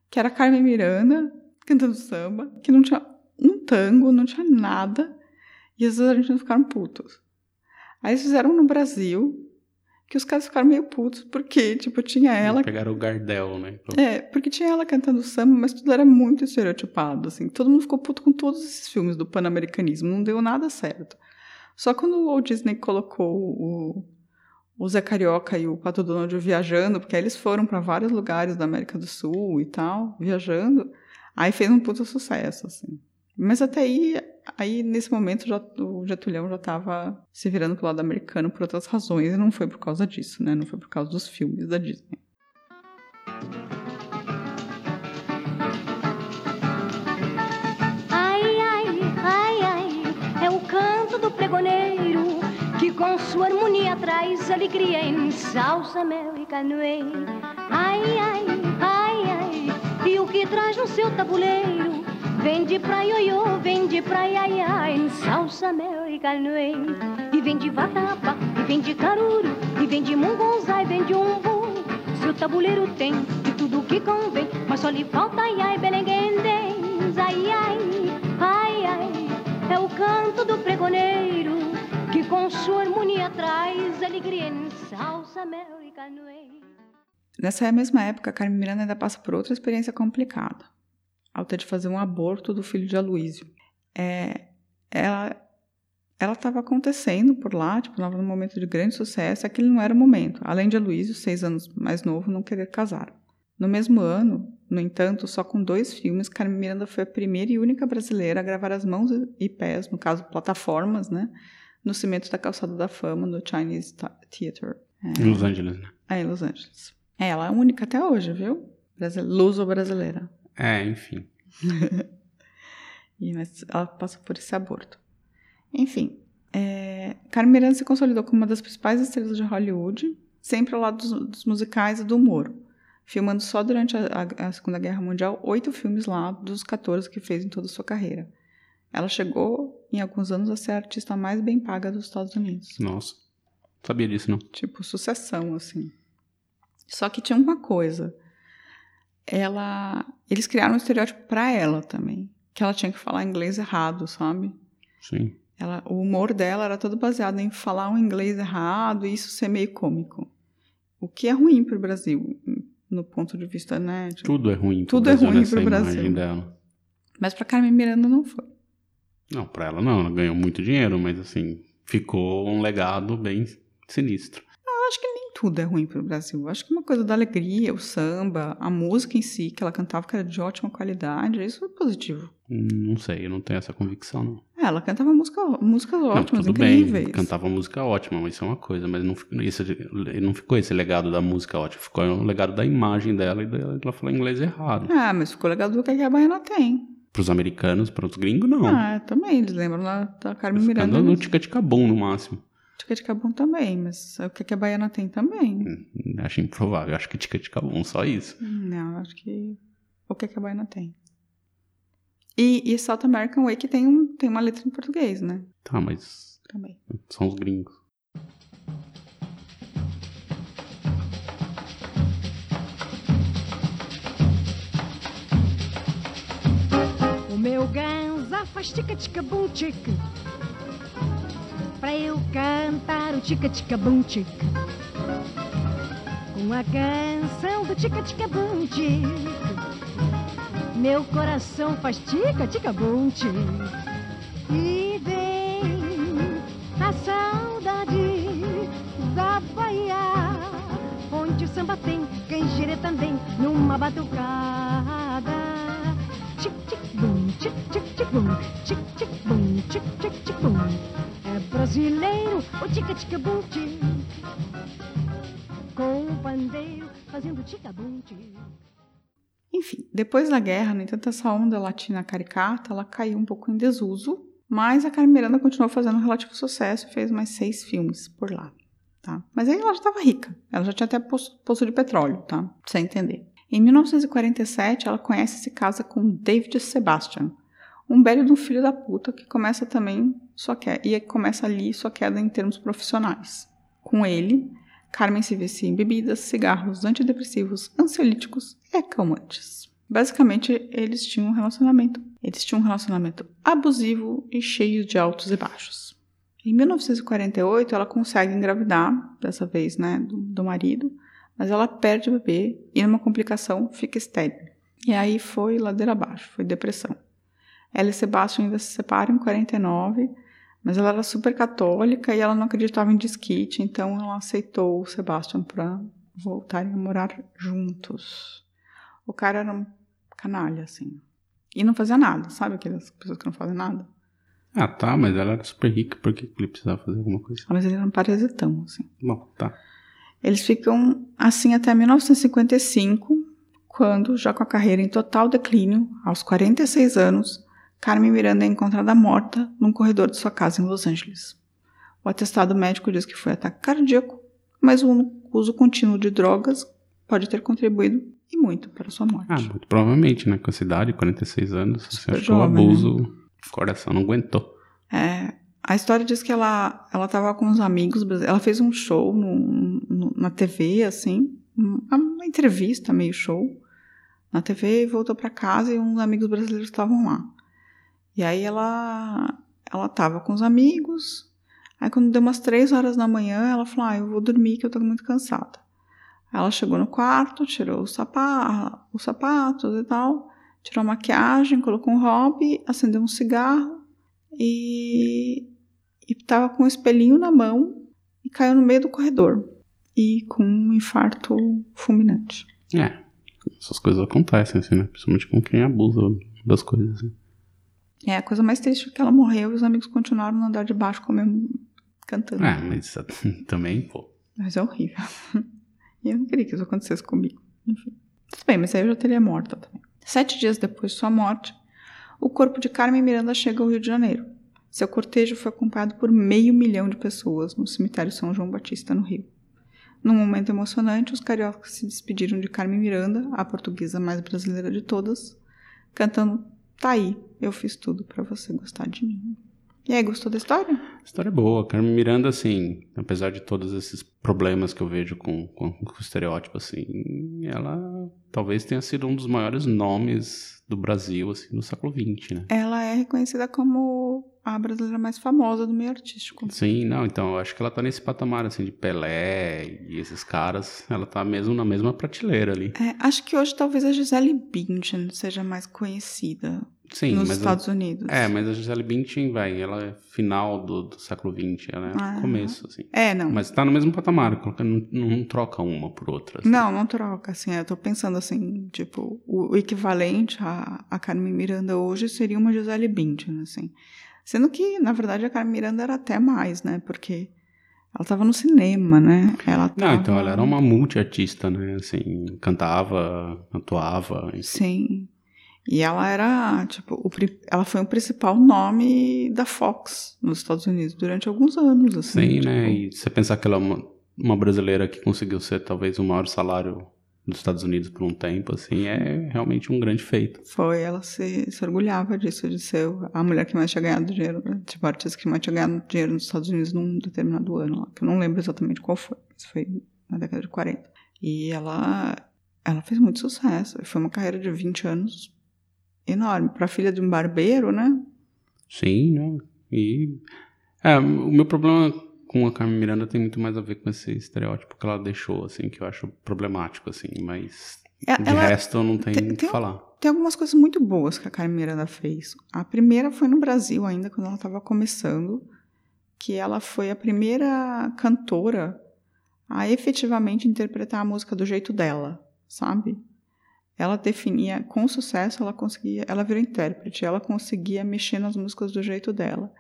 que era Carmen Miranda cantando samba, que não tinha um tango, não tinha nada, e os argentinos ficaram putos. Aí eles fizeram no Brasil, que os caras ficaram meio putos, porque, tipo, tinha ela Pegaram o Gardel, né? é, porque tinha ela cantando samba, mas tudo era muito estereotipado, assim. Todo mundo ficou puto com todos esses filmes do pan-americanismo, não deu nada certo. Só quando o Walt Disney colocou o, o Zé Carioca e o Pato Donald viajando, porque aí eles foram para vários lugares da América do Sul e tal, viajando, aí fez um puto sucesso, assim. Mas até aí, aí nesse momento o Getulhão já estava se virando pro lado americano por outras razões, e não foi por causa disso, né? Não foi por causa dos filmes da Disney. Ai, ai, ai, ai, é o canto do pregoneiro que com sua harmonia traz alegria em salsa, mel e canoe. Ai, ai, ai, ai, e o que traz no seu tabuleiro vem de pra ioiô, vem de pra iaiá em salsa, mel e canoe. E vem de vatapa, e vem de caruru, e vem de mungunzá, e vem de umbu. Seu tabuleiro tem de tudo que convém, mas só lhe falta ai, ai, belenguendens, ai, ai, ai, ai. É o canto do pregoneiro que com sua harmonia traz alegria em salsa, mel e canoe. Nessa mesma época, Carmen Miranda ainda passa por outra experiência complicada, ao ter de fazer um aborto do filho de Aloysio. É, ela ela estava acontecendo por lá, tipo, estava num momento de grande sucesso, aquele não era o momento. Além de Aloysio, seis anos mais novo, não querer casar. No mesmo ano, no entanto, só com dois filmes, Carmen Miranda foi a primeira e única brasileira a gravar as mãos e pés, no caso, plataformas, né, no cimento da calçada da fama, no Chinese Theater. Em Los Angeles, né? É, em Los Angeles. É, ela é a única até hoje, viu? Brasile- Luso-brasileira. É, enfim. [laughs] E, mas ela passa por esse aborto. Enfim, é, Carmen Miranda se consolidou como uma das principais estrelas de Hollywood, sempre ao lado dos, dos musicais e do humor, filmando só durante a, a- a Segunda Guerra Mundial oito filmes lá dos 14 que fez em toda a sua carreira. Ela chegou, em alguns anos, a ser a artista mais bem paga dos Estados Unidos. Nossa. Sabia disso, não. Tipo, sucessão, assim. Só que tinha uma coisa. Ela. Eles criaram um estereótipo pra ela também. Que ela tinha que falar inglês errado, sabe? Sim. Ela, o humor dela era todo baseado em falar um inglês errado e isso ser meio cômico. O que é ruim pro Brasil, no ponto de vista, né? de- Tudo é ruim. Tudo é Brasil ruim nessa pro imagem Brasil. Dela. Mas pra Carmen Miranda não foi. Não, pra ela não. Ela ganhou muito dinheiro, mas assim, ficou um legado bem sinistro. Eu acho que nem tudo é ruim pro Brasil. Eu acho que uma coisa da alegria, o samba, a música em si, que ela cantava, que era de ótima qualidade, isso é positivo. Não sei, eu não tenho essa convicção, não. É, ela cantava música, músicas ótimas, não, tudo incríveis. bem, cantava música ótima, mas isso é uma coisa, mas não, ficou- isso, não ficou esse legado da música ótima, ficou o legado da imagem dela e dela, ela falou inglês errado. Ah, mas ficou legal do que a Baiana tem. Pros americanos, para os gringos, não. Ah, também, eles lembram lá da Carmen Miranda. Ficando no no tica-tica-bom no máximo. Tica de Cabum também, mas o que a Baiana tem também. Hum, Acho improvável, acho que tica-tica-bom, só isso. Não, acho que o que a Baiana tem. E, e South American Way que tem, um, tem uma letra em português, né? Tá, mas Também. são os gringos. O meu ganza faz tica-tica-bum tica cantar o tica-tica-bum tica Com a canção do tica-tica-bum tica Meu coração faz tica-tica-bum tica E vem a saudade da Bahia Onde o samba tem canjere também numa batucada. Tic tic bum, tic brasileiro o tic tic bum tic. Com o pandeiro fazendo tic bum tic. Enfim, depois da guerra, no entanto, essa onda latina caricata, ela caiu um pouco em desuso, mas a Carmen Miranda continuou fazendo um relativo sucesso e fez mais seis filmes por lá, tá? Mas aí ela já estava rica, ela já tinha até poço, de petróleo, tá? Pra entender. Em 1947, ela conhece e se casa com David Sebastian, um belo de um filho da puta que começa também sua queda, e começa ali sua queda em termos profissionais. Com ele, Carmen se vicia em bebidas, cigarros, antidepressivos, ansiolíticos e calmantes. Basicamente, eles tinham um relacionamento. Eles tinham um relacionamento abusivo e cheio de altos e baixos. Em 1948, ela consegue engravidar, dessa vez, né, do, do marido, mas ela perde o bebê e, numa complicação, fica estéril. E aí foi ladeira abaixo, foi depressão. Ela e Sebastião ainda se separam em 49, mas ela era super católica e ela não acreditava em desquite, então ela aceitou o Sebastian para voltarem a morar juntos. O cara era um canalha, assim. E não fazia nada, sabe aquelas pessoas que não fazem nada? Ah, tá, mas ela era super rica, por que que ele precisava fazer alguma coisa? Ah, Mas ele era um parasitão, assim. Bom, tá. Eles ficam assim até 1955, quando, já com a carreira em total declínio, aos 46 anos, Carmen Miranda é encontrada morta num corredor de sua casa em Los Angeles. O atestado médico diz que foi ataque cardíaco, mas o uso contínuo de drogas pode ter contribuído e muito para sua morte. Ah, muito provavelmente, né? Com a cidade, 46 anos, você Super acha que o jovem, abuso, o coração não aguentou. É, a história diz que ela ela estava com uns amigos, ela fez um show no- no- na TV, assim, uma entrevista, meio show, na TV e voltou para casa e uns amigos brasileiros estavam lá. E aí ela ela estava com os amigos, aí quando deu umas três horas da manhã, ela falou, ah, eu vou dormir que eu tô muito cansada. Ela chegou no quarto, tirou os sapatos e tal, tirou a maquiagem, colocou um hobby, acendeu um cigarro e e tava com um espelhinho na mão e caiu no meio do corredor e com um infarto fulminante. É, essas coisas acontecem, assim, né? Principalmente com quem abusa das coisas. Assim. É, a coisa mais triste é que ela morreu e os amigos continuaram no andar de baixo comendo cantando. É, mas [laughs] também, pô. Mas é horrível. [laughs] E eu não queria que isso acontecesse comigo. Enfim. Tudo bem, mas aí eu já teria morta também. Sete dias depois de sua morte, o corpo de Carmen Miranda chega ao Rio de Janeiro. Seu cortejo foi acompanhado por meio milhão de pessoas no cemitério São João Batista, no Rio. Num momento emocionante, os cariocas se despediram de Carmen Miranda, a portuguesa mais brasileira de todas, cantando Tá aí, eu fiz tudo pra você gostar de mim. E aí, gostou da história? A história é boa. Carmen Miranda, assim, apesar de todos esses problemas que eu vejo com, com, com o estereótipo, assim, ela talvez tenha sido um dos maiores nomes do Brasil, assim, no século XX, né? Ela é reconhecida como a brasileira mais famosa do meio artístico. Sim, não, então eu acho que ela tá nesse patamar, assim, de Pelé e esses caras, ela tá mesmo na mesma prateleira ali. É, acho que hoje talvez a Gisele Bündchen seja mais conhecida Sim, nos. Estados Unidos. É, mas a Gisele Bündchen, vai, ela é final do, do século XX, ela é Ah. começo, assim. É, não. Mas tá no mesmo patamar, não, não troca uma por outra. assim. Não, não troca, assim, eu tô pensando assim, tipo, o, o equivalente a, a Carmen Miranda hoje seria uma Gisele Bündchen, assim. Sendo que, na verdade, a Carmen Miranda era até mais, né, porque ela tava no cinema, né, ela Não, tava... então ela era uma multiartista, né? Assim, cantava, atuava. enfim. Sim, e ela era, tipo, o, ela foi o principal nome da Fox nos Estados Unidos durante alguns anos, assim. Sim, tipo, né? E você pensar que ela é uma, uma brasileira que conseguiu ser talvez o maior salário dos Estados Unidos por um tempo, assim, é realmente um grande feito. Foi, ela se, se orgulhava disso, de ser a mulher que mais tinha ganhado dinheiro, né? tipo, a artista que mais tinha ganhado dinheiro nos Estados Unidos num determinado ano, lá, que eu não lembro exatamente qual foi, mas foi na década de 40. E ela, ela fez muito sucesso, foi uma carreira de 20 anos enorme. Para filha de um barbeiro, né? Sim, né? E. É, o meu problema com a Carmen Miranda tem muito mais a ver com esse estereótipo que ela deixou, assim, que eu acho problemático, assim, mas. É, De resto, eu não tenho tem- o que falar. Tem algumas coisas muito boas que a Carmen Miranda fez. A primeira foi no Brasil ainda, quando ela estava começando, que ela foi a primeira cantora a efetivamente interpretar a música do jeito dela, sabe? Ela definia, com sucesso, ela conseguia, ela virou intérprete, ela conseguia mexer nas músicas do jeito dela.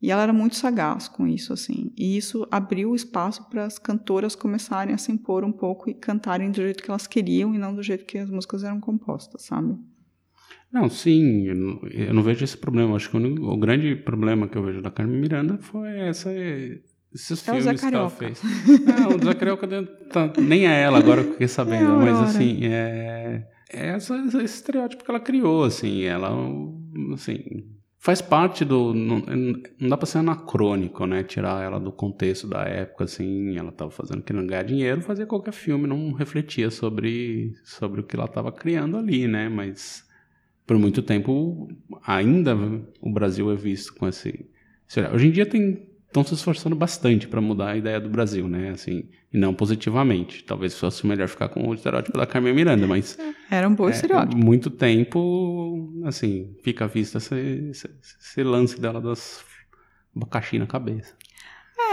E ela era muito sagaz com isso, assim. E isso abriu espaço para as cantoras começarem a se impor um pouco e cantarem do jeito que elas queriam e não do jeito que as músicas eram compostas, sabe? Não, sim, eu não, eu não vejo esse problema. Acho que o, o grande problema que eu vejo da Carmen Miranda foi essa, esses É o Zé filmes que ela fez. Não, o Zé Carioca tá- nem é ela, agora que eu fiquei sabendo. É mas assim, é essa, esse estereótipo que ela criou, assim. Ela, assim, faz parte do... Não, não dá pra ser anacrônico, né? Tirar ela do contexto da época, assim. Ela tava fazendo, querendo ganhar dinheiro, fazia qualquer filme, não refletia sobre, sobre o que ela tava criando ali, né? Mas por muito tempo ainda o Brasil é visto com esse, esse olhar. Hoje em dia tem estão se esforçando bastante para mudar a ideia do Brasil, né? Assim, e não positivamente. Talvez fosse melhor ficar com o estereótipo da Carmen Miranda, mas Era um bom é, estereótipo. muito tempo, assim, fica à vista esse, esse- esse lance dela das abacaxi na cabeça.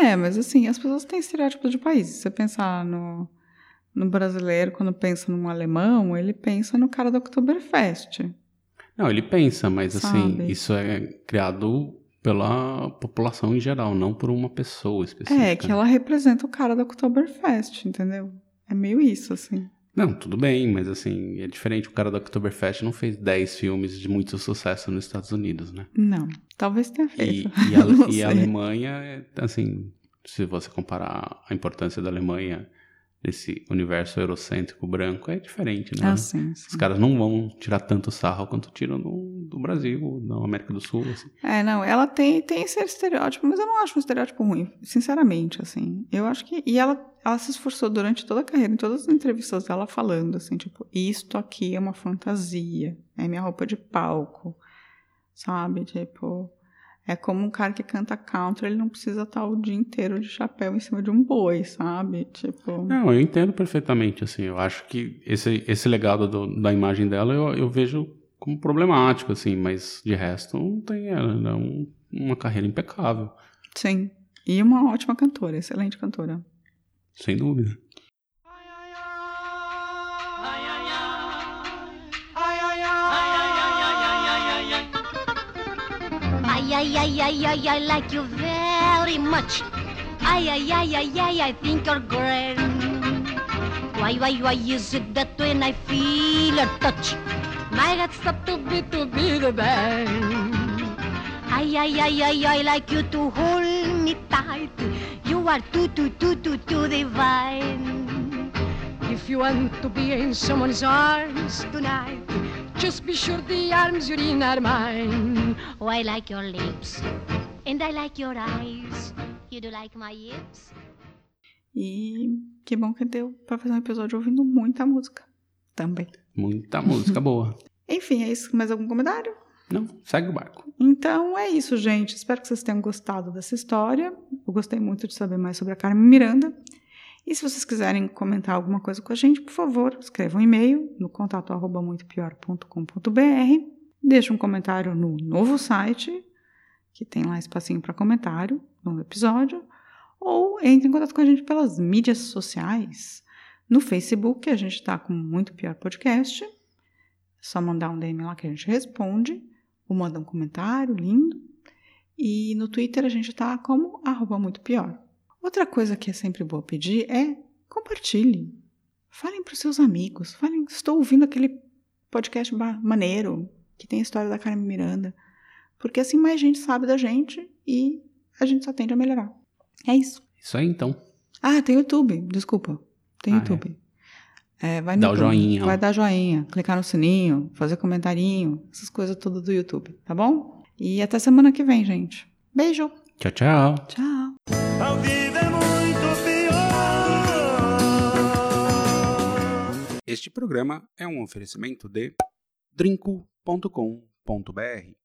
É, mas assim, as pessoas têm estereótipos de países. Se você pensar no, no brasileiro, quando pensa num alemão, ele pensa no cara do Oktoberfest. Não, ele pensa, mas assim, Sabe. isso é criado pela população em geral, não por uma pessoa específica. É, que ela representa o cara do Oktoberfest, entendeu? É meio isso, assim. Não, tudo bem, mas assim, é diferente. O cara da Oktoberfest não fez 10 filmes de muito sucesso nos Estados Unidos, né? Não, talvez tenha E, feito. e a, [laughs] Não e a Alemanha, é, assim, se você comparar a importância da Alemanha nesse universo eurocêntrico branco, é diferente, né? Ah, sim, Os sim. caras não vão tirar tanto sarro quanto tiram do, do Brasil, da América do Sul, assim. É, não, ela tem, tem esse estereótipo, mas eu não acho um estereótipo ruim, sinceramente, assim. Eu acho que. E ela, ela se esforçou durante toda a carreira, em todas as entrevistas dela, falando assim, tipo, isto aqui é uma fantasia, é minha roupa de palco, sabe? Tipo. É como um cara que canta country, ele não precisa estar o dia inteiro de chapéu em cima de um boi, sabe? Tipo. Não, eu entendo perfeitamente, assim, eu acho que esse, esse legado do- da imagem dela eu, eu vejo como problemático, assim, mas de resto não tem, ela é um- uma carreira impecável, Sim. E uma ótima cantora, excelente cantora. sem dúvida. Ai, ai, ai, ai, I like you very much. Ay, ay, ay, ay, ay, I think you're grand. Why, why, why is it that when I feel a touch, my heart stops to beat to be the band? Ay, ay, ay, ay, I like you to hold me tight. You are too, too, too, too, too divine. If you want to be in someone's arms tonight, just be sure the arms you're in are mine. Oh, I like your lips, and I like your eyes. You do like my hips? E que bom que deu pra fazer um episódio ouvindo muita música também. Muita música boa. [laughs] Enfim, é isso. Mais algum comentário? Não, segue o barco. Então é isso, gente. Espero que vocês tenham gostado dessa história. Eu gostei muito de saber mais sobre a Carmen Miranda. E se vocês quiserem comentar alguma coisa com a gente, por favor, escrevam um e-mail no contato arroba muitopior.com.br. Deixe um comentário no novo site, que tem lá espacinho para comentário no episódio. Ou entre em contato com a gente pelas mídias sociais. No Facebook, a gente está com Muito Pior Podcast. É só mandar um DM lá que a gente responde. Ou manda um comentário lindo. E no Twitter a gente está como arroba muito pior. Outra coisa que é sempre boa pedir é compartilhe. Falem para os seus amigos. Falem, estou ouvindo aquele podcast maneiro que tem a história da Carmen Miranda. Porque assim mais gente sabe da gente e a gente só tende a melhorar. É isso. Isso aí então. Ah, tem YouTube. Desculpa. Tem Ah, YouTube. É, vai no Dá o YouTube. joinha. Vai dar joinha, clicar no sininho, fazer comentarinho, essas coisas tudo do YouTube, tá bom? E até semana que vem, gente. Beijo. Tchau, tchau. Tchau. A vida é muito pior. Este programa é um oferecimento de drinco.com.br